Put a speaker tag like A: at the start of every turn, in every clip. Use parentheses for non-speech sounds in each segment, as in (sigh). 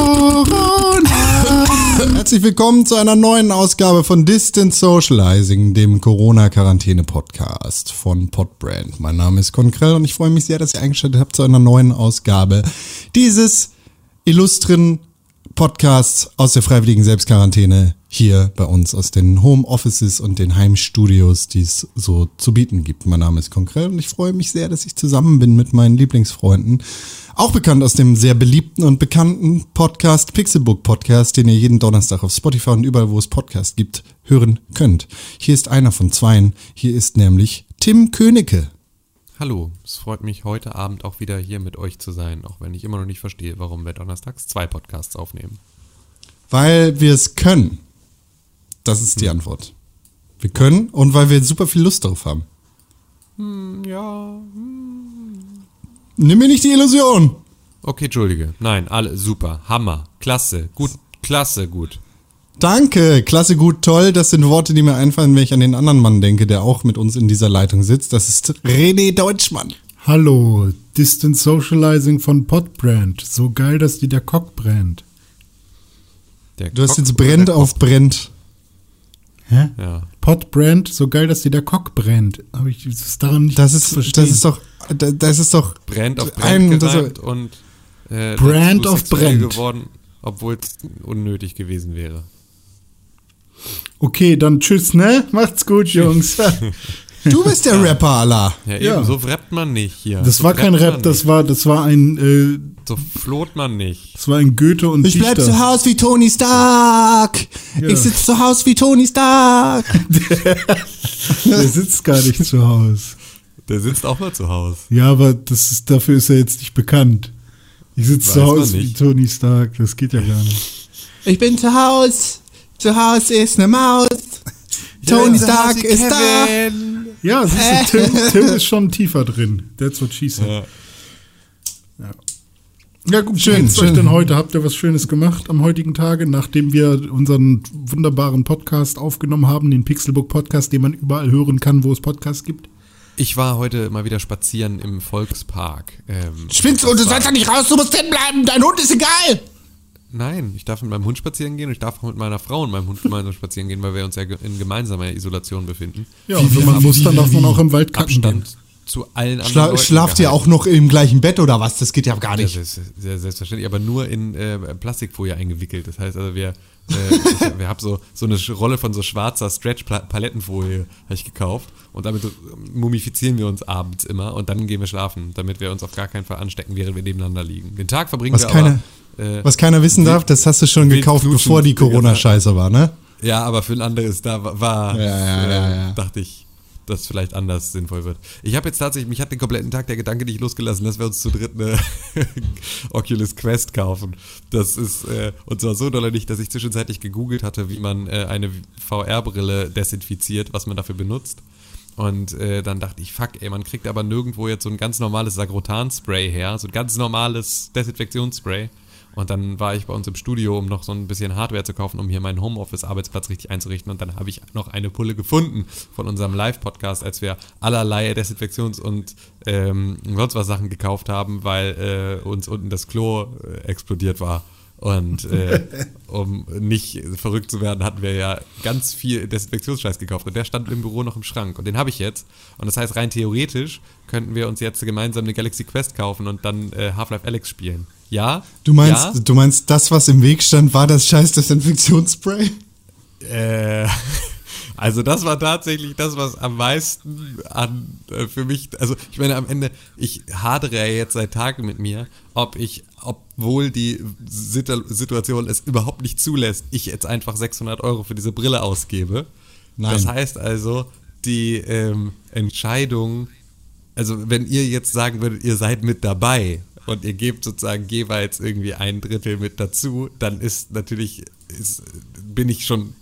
A: (laughs) Herzlich willkommen zu einer neuen Ausgabe von Distant Socializing, dem Corona-Quarantäne-Podcast von Podbrand. Mein Name ist Konkrell und ich freue mich sehr, dass ihr eingeschaltet habt zu einer neuen Ausgabe dieses illustren Podcasts aus der freiwilligen Selbstquarantäne hier bei uns aus den Home Offices und den Heimstudios, die es so zu bieten gibt. Mein Name ist Konkrell und ich freue mich sehr, dass ich zusammen bin mit meinen Lieblingsfreunden. Auch bekannt aus dem sehr beliebten und bekannten Podcast Pixelbook Podcast, den ihr jeden Donnerstag auf Spotify und überall, wo es Podcasts gibt, hören könnt. Hier ist einer von zweien. Hier ist nämlich Tim Königke.
B: Hallo, es freut mich heute Abend auch wieder hier mit euch zu sein, auch wenn ich immer noch nicht verstehe, warum wir donnerstags zwei Podcasts aufnehmen.
A: Weil wir es können. Das ist die
B: Hm.
A: Antwort. Wir können und weil wir super viel Lust darauf haben.
B: Hm, ja.
A: Nimm mir nicht die Illusion.
B: Okay, entschuldige. Nein, alle super, Hammer, klasse, gut, klasse, gut.
A: Danke, klasse, gut, toll. Das sind Worte, die mir einfallen, wenn ich an den anderen Mann denke, der auch mit uns in dieser Leitung sitzt. Das ist René Deutschmann.
C: Hallo, Distant Socializing von Podbrand. So geil, dass dir der Cock brennt.
B: Der
A: Du hast
B: Cock
A: jetzt
B: oder
A: brennt
B: der
A: auf
B: Cock?
A: brennt.
C: Hä?
B: Ja.
C: Podbrand, so geil, dass dir der Cock brennt. Aber ich das ist daran nicht
A: Das
C: zu
A: ist,
C: verstehen.
A: das ist doch, das ist doch
B: Brennt auf
A: ein,
B: Brennt
A: das,
B: gereimt und äh,
C: Brand
B: sexuell
C: Brent.
B: geworden, obwohl es unnötig gewesen wäre.
C: Okay, dann tschüss, ne? Macht's gut, (laughs) Jungs.
A: du bist der Rapper, Allah.
B: Ja, eben,
C: Ja.
B: so rappt man nicht hier.
C: Das
B: so
C: war kein Rap, das
B: nicht.
C: war, das war ein, äh,
B: So floht man nicht.
C: das war ein Goethe und
A: Ich bleib zu Hause wie Tony Stark.
C: Ja.
A: Ich sitz zu Hause wie Tony Stark. (laughs)
C: Der sitzt gar nicht zu Hause.
B: Der sitzt auch mal zu Hause.
C: Ja, aber das ist, dafür ist er jetzt nicht bekannt. Ich sitze zu Hause wie. Tony Stark. Das geht ja gar nicht.
A: Ich bin zu Hause. Zu Hause ist eine Maus. (laughs) Tony Stark ist da.
C: Ja, siehst du, Tim, Tim ist schon tiefer drin. That's what she said.
B: Ja.
C: Ja, gut,
A: Schön.
C: Geht's euch denn heute? Habt ihr was Schönes gemacht am heutigen Tage, nachdem wir unseren wunderbaren Podcast aufgenommen haben, den Pixelbook Podcast, den man überall hören kann, wo es Podcasts gibt?
B: Ich war heute mal wieder spazieren im Volkspark. Ähm,
A: Spinnst du und du sollst da nicht raus, du musst drin bleiben. Dein Hund ist egal.
B: Nein, ich darf mit meinem Hund spazieren gehen und ich darf auch mit meiner Frau und meinem Hund gemeinsam spazieren gehen, weil wir uns ja in gemeinsamer Isolation befinden.
C: Ja, und wenn man muss, dann darf man auch im Wald kacken gehen.
B: Abstand zu allen anderen
A: Schla
B: Leuten
A: schlaft ihr auch
B: gehalten.
A: noch im gleichen Bett oder was? Das geht ja gar
B: Ja,
A: nicht.
B: das ist sehr, selbstverständlich, aber nur in äh, Plastikfolie eingewickelt. Das heißt also, wir, äh, ich, wir haben so, so eine Rolle von so schwarzer Stretch-Palettenfolie habe ich gekauft und damit mumifizieren wir uns abends immer und dann gehen wir schlafen, damit wir uns auf gar keinen Fall anstecken, während wir nebeneinander liegen. Den Tag verbringen
A: Was
B: wir
A: keiner,
B: aber... Äh,
A: was keiner wissen darf, das hast du schon gekauft,
B: knutschen.
A: bevor die Corona-Scheiße war, ne?
B: Ja, aber für ein anderes, da wa- war,
A: Ja, ja,
B: äh,
A: ja, ja.
B: dachte ich, dass vielleicht anders sinnvoll wird. Ich habe jetzt tatsächlich, mich hat den kompletten Tag der Gedanke nicht losgelassen, dass wir uns zu dritt eine (laughs) Oculus Quest kaufen. Das ist, äh, und zwar so doll nicht, dass ich zwischenzeitlich gegoogelt hatte, wie man äh, eine VR-Brille desinfiziert, was man dafür benutzt. Und äh, dann dachte ich, fuck, ey, man kriegt aber nirgendwo jetzt so ein ganz normales Sagrotan-Spray her, so ein ganz normales Desinfektionsspray. Und dann war ich bei uns im Studio, um noch so ein bisschen Hardware zu kaufen, um hier meinen Homeoffice-Arbeitsplatz richtig einzurichten. Und dann habe ich noch eine Pulle gefunden von unserem Live-Podcast, als wir allerlei Desinfektions- und ähm, sonst was Sachen gekauft haben, weil äh, uns unten das Klo äh, explodiert war. Und äh, (laughs) um nicht verrückt zu werden, hatten wir ja ganz viel Desinfektionsscheiß gekauft. Und der stand im Büro noch im Schrank. Und den habe ich jetzt. Und das heißt, rein theoretisch könnten wir uns jetzt gemeinsam eine Galaxy Quest kaufen und dann äh, Half-Life Alex spielen. Ja?
A: Du meinst,
B: Ja?
A: du meinst, das, was im Weg stand, war das scheiß Desinfektionsspray?
B: Äh, (laughs) also das war tatsächlich das, was am meisten an äh, für mich, also ich meine am Ende, ich hadere ja jetzt seit Tagen mit mir, ob ich, obwohl die Situ Situation es überhaupt nicht zulässt, ich jetzt einfach 600 Euro für diese Brille ausgebe.
A: Nein.
B: Das heißt also, die ähm, Entscheidung, also wenn ihr jetzt sagen würdet, ihr seid mit dabei und ihr gebt sozusagen jeweils irgendwie ein Drittel mit dazu, dann ist natürlich, ist, bin ich schon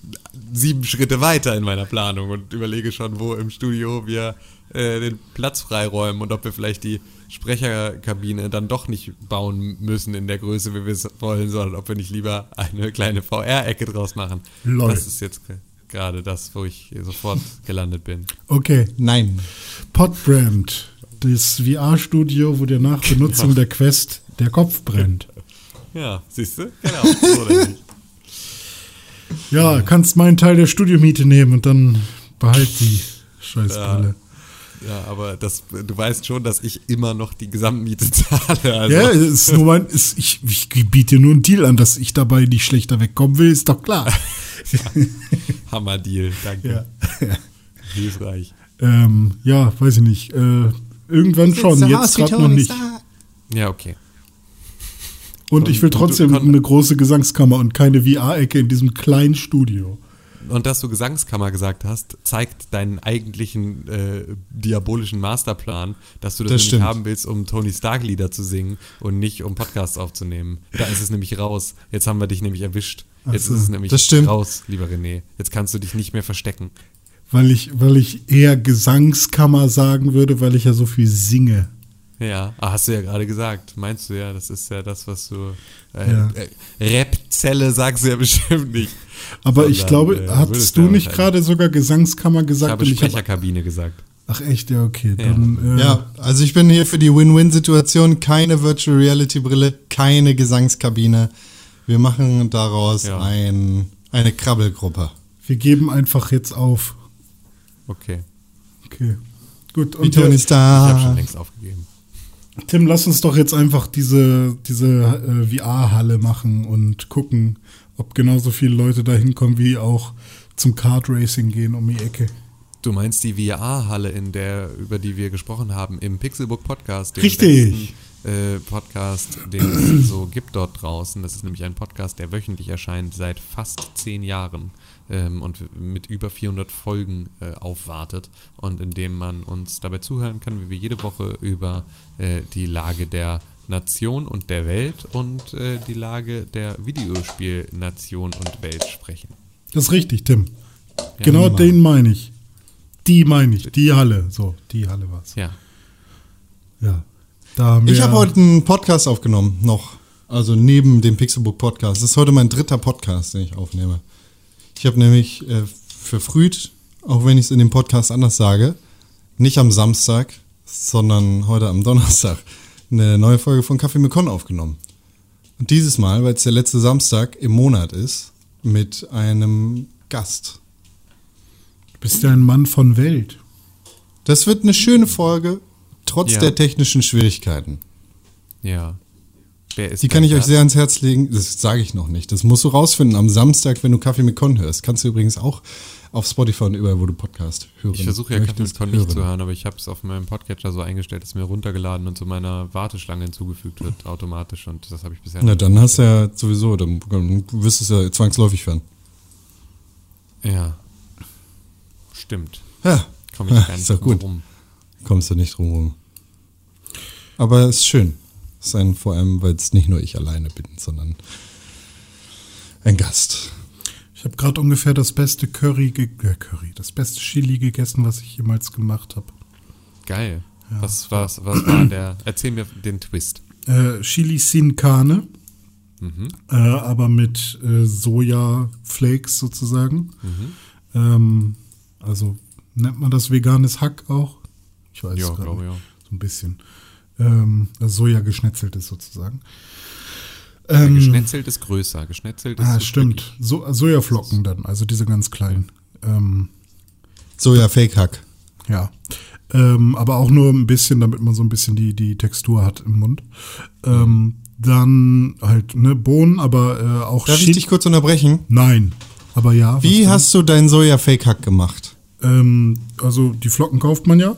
B: sieben Schritte weiter in meiner Planung und überlege schon, wo im Studio wir äh, den Platz freiräumen und ob wir vielleicht die Sprecherkabine dann doch nicht bauen müssen in der Größe, wie wir es wollen, sondern ob wir nicht lieber eine kleine VR-Ecke draus machen.
C: Lol.
B: Das ist jetzt gerade das, wo ich sofort gelandet bin.
C: Okay,
A: Nein.
C: Podbrand, das VR-Studio, wo dir nach Benutzung der Quest der Kopf brennt.
B: Ja, siehst du? Genau. So?
C: Ja, kannst meinen Teil der Studiomiete nehmen und dann behalt die Scheißbrille.
B: Ja, aber das, du weißt schon, dass ich immer noch die Gesamtmiete (laughs) zahle. Also,
C: Ja, ist nur mein, ist, ich, ich biete dir nur einen Deal an, dass ich dabei nicht schlechter wegkommen will, ist doch klar. (laughs)
B: Hammer-Deal, danke.
C: ja.
B: Hilfreich.
C: Ähm, ja, weiß ich nicht. Äh, irgendwann schon, jetzt gerade noch nicht.
B: Ja, okay.
C: Und ich will trotzdem eine große Gesangskammer und keine VR-Ecke in diesem kleinen Studio.
B: Und dass du Gesangskammer gesagt hast, zeigt deinen eigentlichen äh, diabolischen Masterplan, dass du das,
A: Das
B: nämlich
A: stimmt.
B: haben willst, um Tony Stark Lieder zu singen und nicht um Podcasts aufzunehmen. Da ist es nämlich raus. Jetzt haben wir dich nämlich erwischt. Jetzt
C: so.
B: ist es nämlich raus, lieber René. Jetzt kannst du dich nicht mehr verstecken.
C: Weil ich, weil ich eher Gesangskammer sagen würde, weil ich ja so viel singe.
B: Ja, ah, hast du ja gerade gesagt. Meinst du ja, das ist ja das, was du. Äh,
C: Ja.
B: äh, Rap-Zelle sagst du ja (laughs) bestimmt nicht.
C: Aber ich
B: Sondern,
C: glaube,
B: äh,
C: hattest
B: ja
C: du nicht
B: wahrscheinlich-
C: gerade sogar Gesangskammer
B: Ich
C: gesagt?
B: habe
C: und ich hab,
B: Sprecherkabine gesagt.
C: ach echt, ja, okay. Dann, äh,
A: Ja, also ich bin hier für die Win-Win-Situation. Keine Virtual Reality Brille, keine Gesangskabine. Wir machen daraus
B: Ja.
A: ein, eine Krabbelgruppe.
C: Wir geben einfach jetzt auf.
B: Okay.
C: Okay. Gut, und
A: Tony
C: der,
B: Ich habe schon längst aufgegeben.
C: Tim, lass uns doch jetzt einfach diese, diese äh, VR-Halle machen und gucken, ob genauso viele Leute da hinkommen, wie auch zum Kart Racing gehen um die Ecke.
B: Du meinst die VR-Halle, in der, über die wir gesprochen haben, im Pixelbook Podcast,
C: Richtig.
B: besten äh, Podcast, den es so gibt dort draußen. Das ist nämlich ein Podcast, der wöchentlich erscheint seit fast zehn Jahren ähm, und mit über 400 Folgen äh, aufwartet und in dem man uns dabei zuhören kann, wie wir jede Woche über äh, die Lage der Nation und der Welt und äh, die Lage der Videospielnation und Welt sprechen.
C: Das ist richtig, Tim. genau den meine ich. Die meine ich. Die Halle. So, die Halle war's.
B: Ja.
C: Ja. Da
A: Ich habe heute einen Podcast aufgenommen, noch. Also neben dem Pixelbook Podcast. Das ist heute mein dritter Podcast, den ich aufnehme. Ich habe nämlich äh, verfrüht, auch wenn ich es in dem Podcast anders sage, nicht am Samstag, sondern heute am Donnerstag, eine neue Folge von Kaffee mit Con aufgenommen. Und dieses Mal, weil es der letzte Samstag im Monat ist, mit einem Gast.
C: Du bist ja ein Mann von Welt.
A: Das wird eine schöne Folge, trotz
B: Ja.
A: der technischen Schwierigkeiten.
B: Ja. Wer ist
A: Die kann ich euch
B: Gast?
A: sehr ans Herz legen. Das sage ich noch nicht. Das musst du rausfinden am Samstag, wenn du Kaffee mit Con hörst. Kannst du übrigens auch auf Spotify und überall, wo du Podcast hören
B: Ich versuche ja Kaffee mit Con nicht
A: hören.
B: zu hören, aber ich habe es auf meinem Podcatcher so eingestellt, dass mir runtergeladen und zu meiner Warteschlange hinzugefügt wird, automatisch. Und das habe ich bisher
A: Na,
B: nicht.
A: dann hast du ja sowieso, dann dann wirst du es ja zwangsläufig hören.
B: Ja. Stimmt.
A: Ja,
B: Komme ich
A: Ja,
B: gar (laughs) nicht drum
A: gut.
B: rum.
A: kommst du nicht drum rum. Aber es ist schön. Es ist ein, vor allem, weil es nicht nur ich alleine bin, sondern ein Gast.
C: Ich habe gerade ungefähr das beste Curry, ge äh, Curry, das beste Chili gegessen, was ich jemals gemacht habe.
B: Geil. Was, was, was war der? Erzähl mir den Twist.
C: Äh, Chili sin Carne,
B: Mhm.
C: äh, aber mit äh, Sojaflakes sozusagen. Ähm, also nennt man das veganes Hack auch? Ich weiß
B: Ja,
C: es
B: glaube
C: nicht.
B: ja.
C: So ein bisschen. Ähm, also Soja geschnetzelt ist sozusagen. Ähm,
B: Geschnetzelt ist größer. Geschnetzelt ist
C: ah,
B: so
C: stimmt. So, Sojaflocken dann, also diese ganz kleinen. Ähm,
A: Soja Fake Hack.
C: Ja. Ähm, aber auch nur ein bisschen, damit man so ein bisschen die, die Textur hat im Mund. Ähm, dann halt, ne, Bohnen, aber äh, auch
A: Darf ich
C: Chili-
A: dich kurz unterbrechen?
C: Nein. Aber ja.
A: Wie hast du deinen Soja Fake Hack gemacht?
C: Ähm, also die Flocken kauft man ja.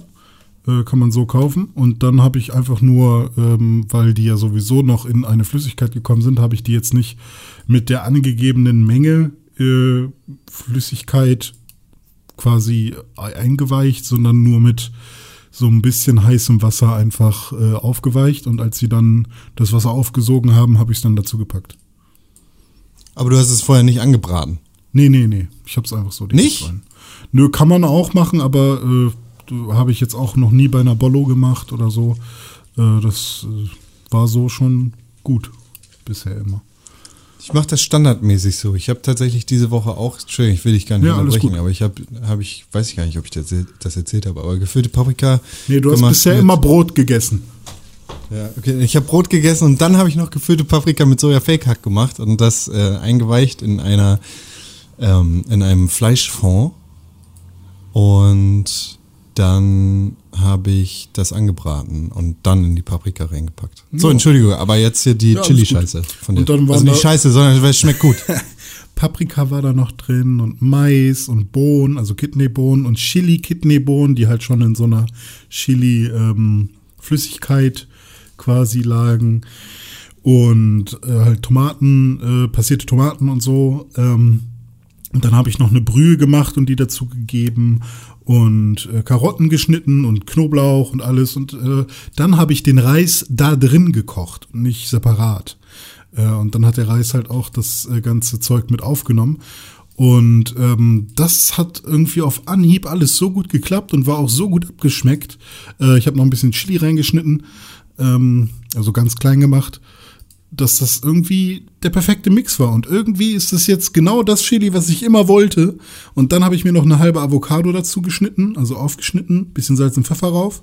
C: Äh, kann man so kaufen. Und dann habe ich einfach nur, ähm, weil die ja sowieso noch in eine Flüssigkeit gekommen sind, habe ich die jetzt nicht mit der angegebenen Menge äh, Flüssigkeit quasi eingeweicht, sondern nur mit so ein bisschen heißem Wasser einfach äh, aufgeweicht. Und als sie dann das Wasser aufgesogen haben, habe ich es dann dazu gepackt.
A: Aber du hast es vorher nicht angebraten.
C: Nee, nee, nee. Ich hab's einfach so
A: Nicht?
C: rein. Nö, kann man auch machen, aber äh, habe ich jetzt auch noch nie bei einer Bollo gemacht oder so. Äh, das äh, war so schon gut. Bisher immer.
A: Ich mache das standardmäßig so. Ich habe tatsächlich diese Woche auch, Entschuldigung, ich will dich gar nicht
C: Ja,
A: unterbrechen, aber ich habe, hab ich, weiß ich gar nicht, ob ich das, das erzählt habe, aber gefüllte Paprika.
C: Nee, du hast bisher immer Brot gegessen.
A: Ja, okay. Ich habe Brot gegessen und dann habe ich noch gefüllte Paprika mit Soja-Fake-Hack gemacht und das äh, eingeweicht in einer ähm, in einem Fleischfond. Und dann habe ich das angebraten und dann in die Paprika reingepackt. So,
C: Ja.
A: Entschuldigung, aber jetzt hier die
C: Ja,
A: Chili-Scheiße von dir.
C: Und dann waren
A: also nicht Scheiße, sondern es schmeckt gut. (laughs)
C: Paprika war da noch drin und Mais und Bohnen, also Kidneybohnen und Chili-Kidneybohnen, die halt schon in so einer Chili-Flüssigkeit quasi lagen. Und äh, halt Tomaten, äh, passierte Tomaten und so. Ähm, und dann habe ich noch eine Brühe gemacht und die dazu gegeben und äh, Karotten geschnitten und Knoblauch und alles. Und äh, dann habe ich den Reis da drin gekocht nicht separat. Äh, und dann hat der Reis halt auch das äh, ganze Zeug mit aufgenommen. Und ähm, das hat irgendwie auf Anhieb alles so gut geklappt und war auch so gut abgeschmeckt. Äh, ich habe noch ein bisschen Chili reingeschnitten, ähm, also ganz klein gemacht dass das irgendwie der perfekte Mix war. Und irgendwie ist das jetzt genau das Chili, was ich immer wollte. Und dann habe ich mir noch eine halbe Avocado dazu geschnitten, also aufgeschnitten, bisschen Salz und Pfeffer rauf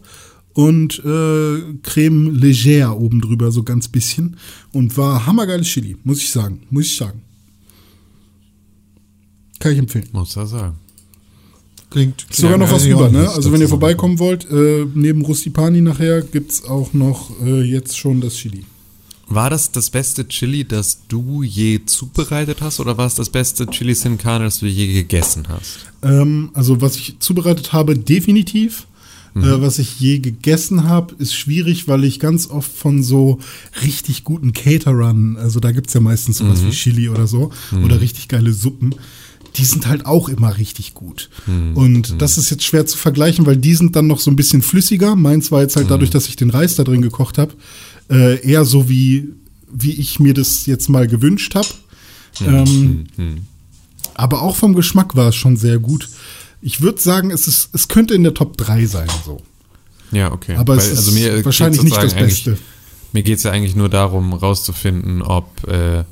C: und äh, Creme légère oben drüber, so ganz bisschen. Und war hammergeiles Chili, muss ich sagen. Muss ich sagen. Kann ich empfehlen.
B: Muss er sagen.
A: Klingt,
C: Ist sogar noch was über, ne? Also wenn ihr vorbeikommen wollt, äh, neben Rustipani nachher gibt's auch noch äh, jetzt schon das Chili.
B: War das das beste Chili, das du je zubereitet hast, oder war es das beste Chili Sin Carne, das du je gegessen hast?
C: Ähm, also was ich zubereitet habe, definitiv. Äh, was ich je gegessen habe, ist schwierig, weil ich ganz oft von so richtig guten Caterern, also da gibt's ja meistens sowas wie Chili oder so, oder richtig geile Suppen, die sind halt auch immer richtig gut. Und das ist jetzt schwer zu vergleichen, weil die sind dann noch so ein bisschen flüssiger. Meins war jetzt halt dadurch, dass ich den Reis da drin gekocht habe, äh, eher so wie, wie ich mir das jetzt mal gewünscht habe. Ähm, aber auch vom Geschmack war es schon sehr gut. Ich würde sagen, es, ist, es könnte in der Top 3 sein. So.
B: Ja, okay.
C: Aber es ist
B: geht's
C: wahrscheinlich nicht das Beste.
B: Mir geht es ja eigentlich nur darum, rauszufinden, ob, äh,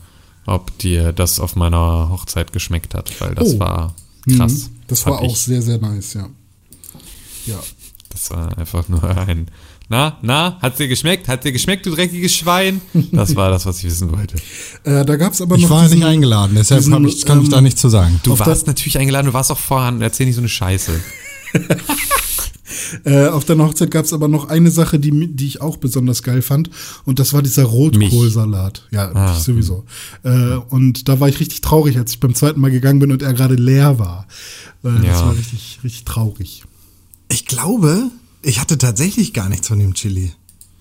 B: ob dir das auf meiner Hochzeit geschmeckt hat, weil das
C: Oh.
B: war krass.
C: Mhm. Das war auch
B: ich.
C: sehr, sehr nice, ja. Ja.
B: Das war einfach nur ein. Na, na, hat's dir geschmeckt? Hat dir geschmeckt, du dreckiges Schwein? Das war das, was ich wissen wollte.
C: Äh, da gab es aber
A: Ich
C: noch.
A: war
C: diesen-
A: nicht eingeladen, deshalb
C: diesen,
A: ich, kann ich
C: ähm,
A: da nichts zu sagen.
B: Du warst natürlich eingeladen, du warst auch vorhanden, erzähl nicht so eine Scheiße. (laughs)
C: Äh, auf deiner Hochzeit gab es aber noch eine Sache, die, die ich auch besonders geil fand. Und das war dieser Rotkohlsalat. Ja,
B: Ah,
C: sowieso. Äh, und da war ich richtig traurig, als ich beim zweiten Mal gegangen bin und er gerade leer war. Äh, Das
B: Ja.
C: war richtig, richtig traurig.
A: Ich glaube, ich hatte tatsächlich gar nichts von dem Chili.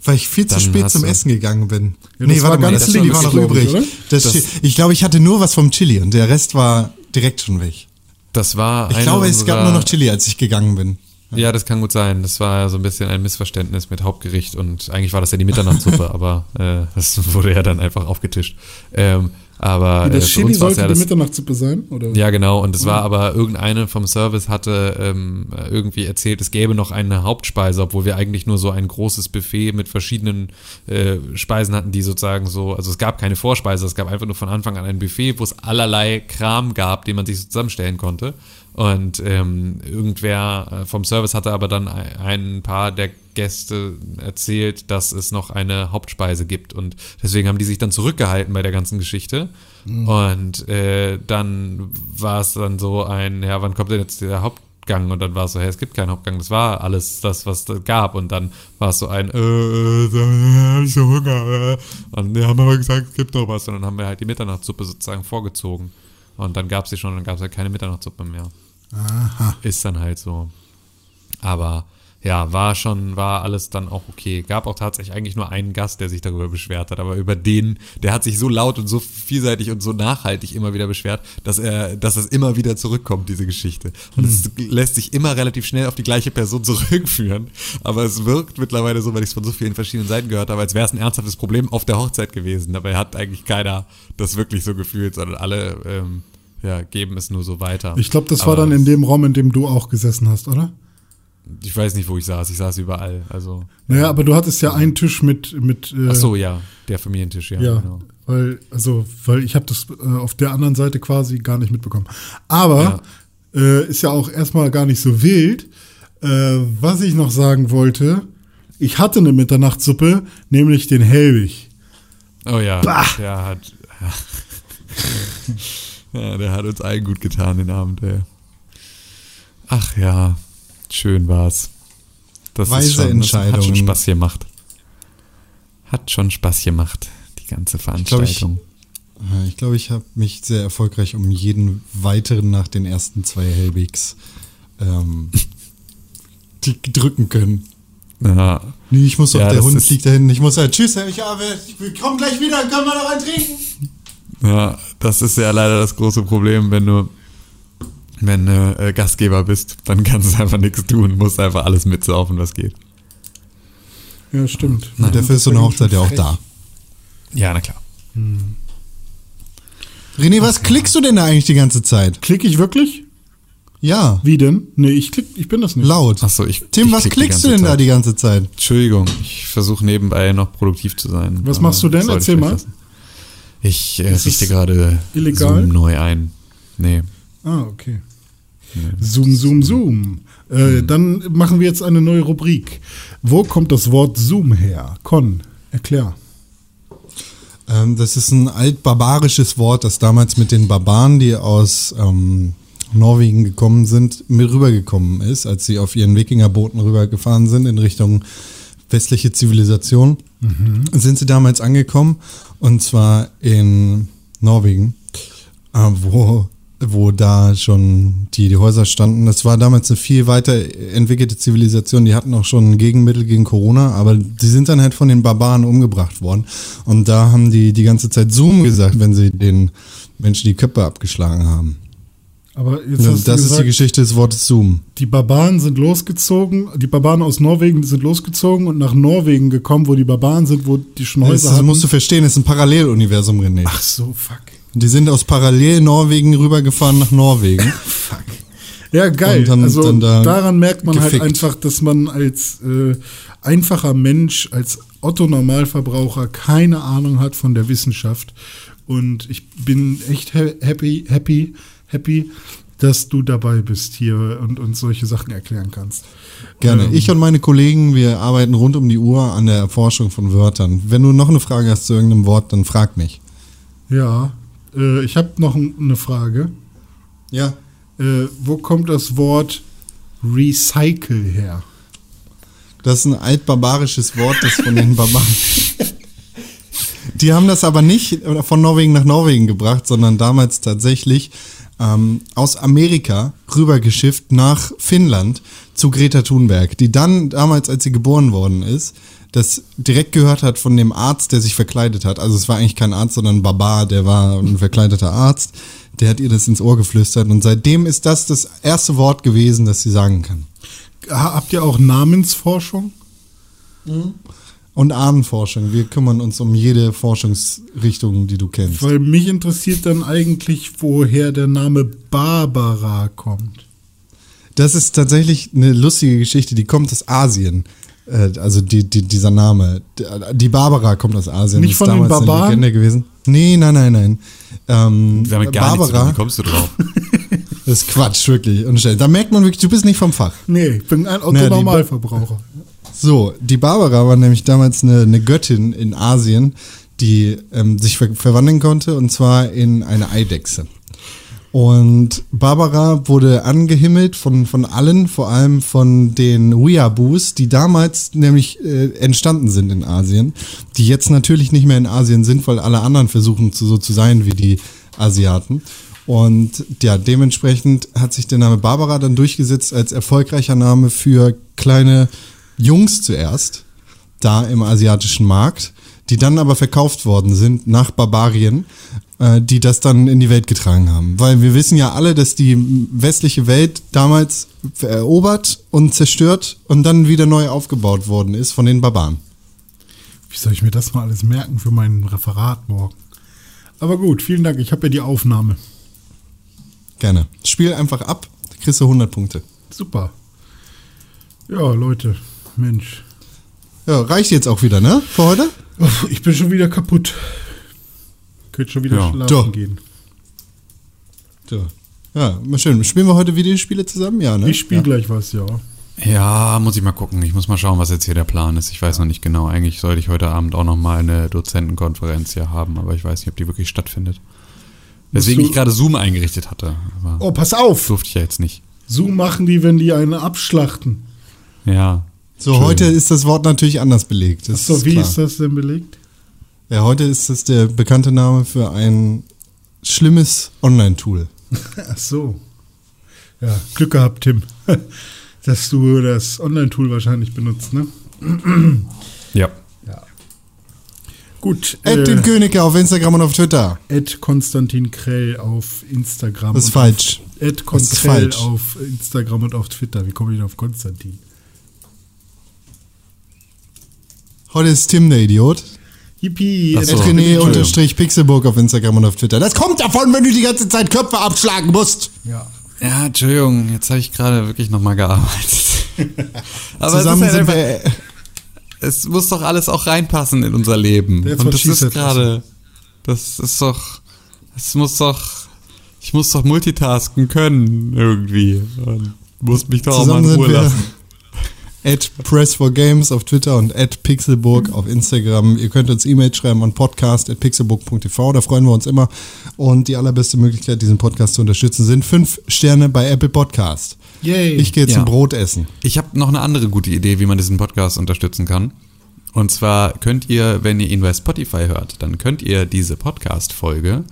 A: Weil ich viel zu spät zum Essen gegangen bin.
C: Ja, das war ganz
A: das Chili war noch
C: ich,
A: übrig. Chi- ich glaube, ich hatte nur was vom Chili und der Rest war direkt schon weg.
B: Das war
A: Ich glaube, es gab nur noch Chili, als ich gegangen bin.
B: Ja, das kann gut sein. Das war so ein bisschen ein Missverständnis mit Hauptgericht und eigentlich war das ja die Mitternachtssuppe, (laughs) aber äh, das wurde ja dann einfach aufgetischt. Ähm, aber
C: Das
B: äh,
C: Chili
B: uns
C: sollte
B: ja
C: die
B: das,
C: Mitternachtssuppe sein? Oder?
B: Ja, genau. Und es war aber irgendeine vom Service hatte ähm, irgendwie erzählt, es gäbe noch eine Hauptspeise, obwohl wir eigentlich nur so ein großes Buffet mit verschiedenen äh, Speisen hatten, die sozusagen so, also es gab keine Vorspeise, es gab einfach nur von Anfang an ein Buffet, wo es allerlei Kram gab, den man sich so zusammenstellen konnte. Und ähm, irgendwer äh, vom Service hatte aber dann ein, paar der Gäste erzählt, dass es noch eine Hauptspeise gibt. Und deswegen haben die sich dann zurückgehalten bei der ganzen Geschichte. Und äh, dann war es dann so ein, ja, wann kommt denn jetzt der Hauptgang? Und dann war es so, hey, es gibt keinen Hauptgang. Das war alles das, was es gab. Und dann war es so ein, äh, äh, hab ich so Hunger. Äh. Und wir haben aber gesagt, es gibt noch was. Und dann haben wir halt die Mitternachtssuppe sozusagen vorgezogen. Und dann gab es sie schon, dann gab es halt keine Mitternachtssuppe mehr.
C: Aha.
B: Ist dann halt so. Aber ja, war schon, war alles dann auch okay. Gab auch tatsächlich eigentlich nur einen Gast, der sich darüber beschwert hat, aber über den, der hat sich so laut und so vielseitig und so nachhaltig immer wieder beschwert, dass er, dass es immer wieder zurückkommt, diese Geschichte. Und es lässt sich immer relativ schnell auf die gleiche Person zurückführen. Aber es wirkt mittlerweile so, weil ich es von so vielen verschiedenen Seiten gehört habe, als wäre es ein ernsthaftes Problem auf der Hochzeit gewesen. Dabei hat eigentlich keiner das wirklich so gefühlt, sondern alle ähm, ja, geben es nur so weiter.
C: Ich glaube, das war
B: Aber
C: dann in dem Raum, in dem du auch gesessen hast, oder?
B: Ich weiß nicht, wo ich saß. Ich saß überall. Also.
C: Naja, aber du hattest ja einen Tisch mit. mit äh,
B: Ach so, ja. Der Familientisch, ja.
C: Ja,
B: Genau.
C: weil, also, weil ich habe das äh, auf der anderen Seite quasi gar nicht mitbekommen. Aber äh, ist ja auch erstmal gar nicht so wild. Äh, was ich noch sagen wollte, Ich hatte eine Mitternachtssuppe, nämlich den Helwig.
B: Oh ja,
C: Bah.
B: der hat. (laughs) Ja, der hat uns allen gut getan den Abend, ey. Ach ja, schön war's. Das
A: Weise
B: ist schon, das hat schon Spaß gemacht. Hat schon Spaß gemacht, die ganze
A: glaub, ich-
B: Veranstaltung.
A: Äh, Ich glaube, ich habe mich sehr erfolgreich um jeden weiteren nach den ersten zwei Helbigs ähm, (laughs) drücken können.
B: ja,
A: Nee, ich muss doch,
B: Ja,
A: der Hund da hinten. Ich muss halt, tschüss, Herr, ich, ich komme gleich wieder, können wir noch einen trinken?
B: ja, das ist ja leider das große Problem, wenn du wenn du äh, Gastgeber bist, dann kannst du einfach nichts tun, musst einfach alles mitsaufen, was geht.
C: Ja, stimmt.
A: Und dafür ist so eine Hochzeit ja auch da.
B: Ja, na klar.
A: René, was klickst du denn da eigentlich die ganze Zeit?
C: Klick ich wirklich?
A: Ja,
C: Wie denn? Nee, ich klick, ich bin das nicht.
A: laut.
B: Achso, ich.
A: Tim,
B: ich
A: was
B: klick
A: klickst du denn da
B: Zeit.
A: die ganze Zeit?
B: Entschuldigung, ich versuche nebenbei noch produktiv zu sein.
C: Was machst du denn?
B: ich
C: Erzähl
B: vielleicht
C: mal.
B: lassen. Ich äh, richte gerade
C: illegal?
B: Zoom neu ein. Nee.
C: Ah, okay. Zoom, zoom, zoom. Äh,
B: Hm.
C: Dann machen wir jetzt eine neue Rubrik. Wo kommt das Wort Zoom her? Con, erklär.
A: Ähm, das ist ein altbarbarisches Wort, das damals mit den Barbaren, die aus ähm, Norwegen gekommen sind, mit rübergekommen ist, als sie auf ihren Wikingerbooten rübergefahren sind in Richtung westliche Zivilisation. Sind sie damals angekommen und zwar in Norwegen, äh, wo, wo da schon die, die Häuser standen. Das war damals eine viel weiter entwickelte Zivilisation. Die hatten auch schon Gegenmittel gegen Corona, aber die sind dann halt von den Barbaren umgebracht worden. Und da haben die die ganze Zeit Zoom gesagt, wenn sie den Menschen die Köpfe abgeschlagen haben.
C: Aber jetzt hast
A: das
C: du
A: ist die
C: gesagt,
A: Geschichte des Wortes Zoom.
C: die Barbaren sind losgezogen, die Barbaren aus Norwegen sind losgezogen und nach Norwegen gekommen, wo die Barbaren sind, wo die schon
A: Das,
C: Häuser
A: das
C: hatten.
A: musst du verstehen, das ist ein Paralleluniversum, René.
C: Ach so, fuck.
A: Die sind aus Parallel-Norwegen rübergefahren nach Norwegen. (laughs)
C: Fuck. Ja, geil.
A: Und haben
C: also
A: da
C: daran merkt man halt
A: gefickt.
C: einfach, dass man als äh, einfacher Mensch, als Otto-Normalverbraucher keine Ahnung hat von der Wissenschaft. Und ich bin echt ha- happy, happy, happy, dass du dabei bist hier und uns solche Sachen erklären kannst.
A: Gerne.
C: Ähm,
A: Ich und meine Kollegen, wir arbeiten rund um die Uhr an der Erforschung von Wörtern. Wenn du noch eine Frage hast zu irgendeinem Wort, dann frag mich.
C: Ja, äh, ich habe noch eine Frage.
A: Ja.
C: Äh, wo kommt das Wort Recycle her?
A: Das ist ein altbarbarisches Wort, das von den Barbaren. (laughs) Die haben das aber nicht von Norwegen nach Norwegen gebracht, sondern damals tatsächlich ähm, aus Amerika rübergeschifft nach Finnland zu Greta Thunberg, die dann damals, als sie geboren worden ist, das direkt gehört hat von dem Arzt, der sich verkleidet hat. Also es war eigentlich kein Arzt, sondern ein Barbar, der war ein verkleideter Arzt. Der hat ihr das ins Ohr geflüstert und seitdem ist das das erste Wort gewesen, das sie sagen kann.
C: Ha- Habt ihr auch Namensforschung?
A: Und Ahnenforschung. Wir kümmern uns um jede Forschungsrichtung, die du kennst.
C: Weil mich interessiert dann eigentlich, woher der Name Barbara kommt.
A: Das ist tatsächlich eine lustige Geschichte, die kommt aus Asien. Äh, Also die, die, dieser Name. Die Barbara kommt aus Asien.
C: Nicht
A: Das ist
C: von den
A: damals
C: Barbaren?
A: Eine Legende gewesen. Nee, nein, nein, nein. Ähm,
B: Damit gar nichts.
A: Barbara,
B: Wie kommst du drauf? (laughs)
A: das ist Quatsch, wirklich. Unstell. Da merkt man wirklich, du bist nicht vom Fach.
C: Nee, ich bin ein Otto-Normalverbraucher.
A: So, die Barbara war nämlich damals eine, eine Göttin in Asien, die ähm, sich ver verwandeln konnte, und zwar in eine Eidechse. Und Barbara wurde angehimmelt von, von allen, vor allem von den Weeaboos, die damals nämlich äh, entstanden sind in Asien, die jetzt natürlich nicht mehr in Asien sind, weil alle anderen versuchen zu, so zu sein wie die Asiaten. Und ja, dementsprechend hat sich der Name Barbara dann durchgesetzt als erfolgreicher Name für kleine Jungs zuerst, da im asiatischen Markt, die dann aber verkauft worden sind nach Barbarien, äh, die das dann in die Welt getragen haben. Weil wir wissen ja alle, dass die westliche Welt damals erobert und zerstört und dann wieder neu aufgebaut worden ist von den Barbaren.
C: Wie soll ich mir das mal alles merken für mein Referat morgen? Aber gut, vielen Dank. Ich habe ja die Aufnahme.
A: Gerne. Spiel einfach ab, kriegst du 100 Punkte.
C: Super. Ja, Leute, Mensch.
A: Ja, reicht jetzt auch wieder, ne? Für heute?
C: Uff, Ich bin schon wieder kaputt. Könnt schon wieder
B: Ja.
C: schlafen
A: So.
C: gehen.
A: So. Ja, mal schön. Spielen wir heute Videospiele zusammen? Ja, ne?
C: Ich spiele
A: ja.
C: gleich was, ja.
B: Ja, muss ich mal gucken. Ich muss mal schauen, was jetzt hier der Plan ist. Ich weiß noch nicht genau. Eigentlich sollte ich heute Abend auch noch mal eine Dozentenkonferenz hier haben, aber ich weiß nicht, ob die wirklich stattfindet. Deswegen ich gerade Zoom eingerichtet hatte. Aber
C: Oh, pass auf!
B: durfte ich ja jetzt nicht.
C: Zoom machen die, wenn die eine abschlachten.
B: Ja.
A: So, heute ist das Wort natürlich anders belegt. Das
C: So, wie
A: klar.
C: ist das denn belegt?
A: Ja, heute ist das der bekannte Name für ein schlimmes Online-Tool. (laughs)
C: Ach so. Ja, Glück gehabt, Tim. (laughs) Dass du das Online-Tool wahrscheinlich benutzt, ne? (clears throat)
B: Ja.
C: Gut.
A: Ed Tim Königke auf Instagram und auf Twitter.
C: Ed Konstantin Krell auf Instagram.
A: Das ist
C: und
A: falsch.
C: Ed
A: Das ist
C: Konkrell
A: falsch.
C: auf Instagram und auf Twitter. Wie komme ich denn auf Konstantin?
A: Heute ist Tim der Idiot.
C: Yippie.
B: So.
A: Ed René
B: Entschuldigung.
A: unterstrich Pixelburg auf Instagram und auf Twitter. Das kommt davon, wenn du die ganze Zeit Köpfe abschlagen musst.
C: Ja.
B: Ja, Entschuldigung, jetzt habe ich gerade wirklich nochmal gearbeitet. (laughs) Aber
A: Zusammen
B: es, ist
A: sind
B: halt einfach,
A: wir.
B: es muss doch alles auch reinpassen in unser Leben. Und das ist gerade, das ist doch, es muss doch, ich muss doch multitasken können irgendwie. Und muss mich doch auch mal
A: Zusammen
B: in
A: sind
B: Ruhe
A: wir
B: lassen.
A: At Press4Games auf Twitter und at Pixelburg auf Instagram. Ihr könnt uns E-Mail schreiben an podcast at pixelburg.tv, da freuen wir uns immer. Und die allerbeste Möglichkeit, diesen Podcast zu unterstützen, sind fünf Sterne bei Apple Podcast.
C: Yay.
A: Ich gehe jetzt
B: Ja.
A: ein Brot essen.
B: Ich habe noch eine andere gute Idee, wie man diesen Podcast unterstützen kann. Und zwar könnt ihr, wenn ihr ihn bei Spotify hört, dann könnt ihr diese Podcast-Folge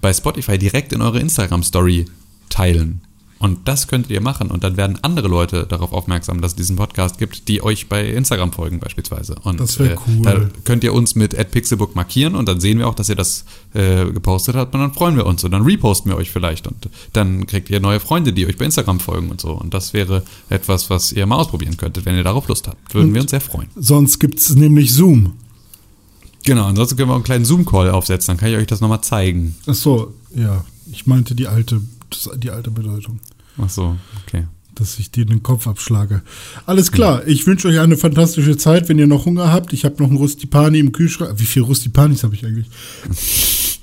B: bei Spotify direkt in eure Instagram-Story teilen. Und das könnt ihr machen und dann werden andere Leute darauf aufmerksam, dass es diesen Podcast gibt, die euch bei Instagram folgen beispielsweise. Und
C: Das wär
B: äh,
C: cool.
B: Da könnt ihr uns mit @pixelbook markieren und dann sehen wir auch, dass ihr das äh, gepostet habt und dann freuen wir uns und dann reposten wir euch vielleicht und dann kriegt ihr neue Freunde, die euch bei Instagram folgen und so. Und das wäre etwas, was ihr mal ausprobieren könntet, wenn ihr darauf Lust habt. Würden
C: Und-
B: wir uns sehr freuen.
C: Sonst gibt es nämlich Zoom.
B: Genau, ansonsten können wir auch einen kleinen Zoom-Call aufsetzen, dann kann ich euch das nochmal zeigen.
C: Ach so, ja. Ich meinte die alte, das, die alte Bedeutung.
B: Ach so, okay.
C: dass ich dir den Kopf abschlage. Alles klar, ich wünsche euch eine fantastische Zeit, wenn ihr noch Hunger habt. Ich habe noch einen Rustipani im Kühlschrank. Wie viele Rustipanis habe ich eigentlich?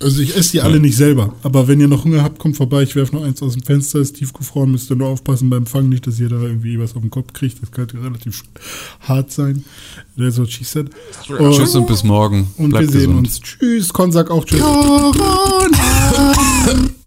C: Also ich esse die alle nicht selber. Aber wenn ihr noch Hunger habt, kommt vorbei. Ich werfe noch eins aus dem Fenster, ist tiefgefroren. Müsst ihr nur aufpassen beim Fangen, nicht, dass ihr da irgendwie was auf den Kopf kriegt. Das könnte relativ hart sein. That's what she said. Und,
B: Tschüss und bis morgen.
C: und wir
B: Bleibt
C: sehen
B: gesund.
C: uns. Tschüss, Kon, sag auch Tschüss. (laughs)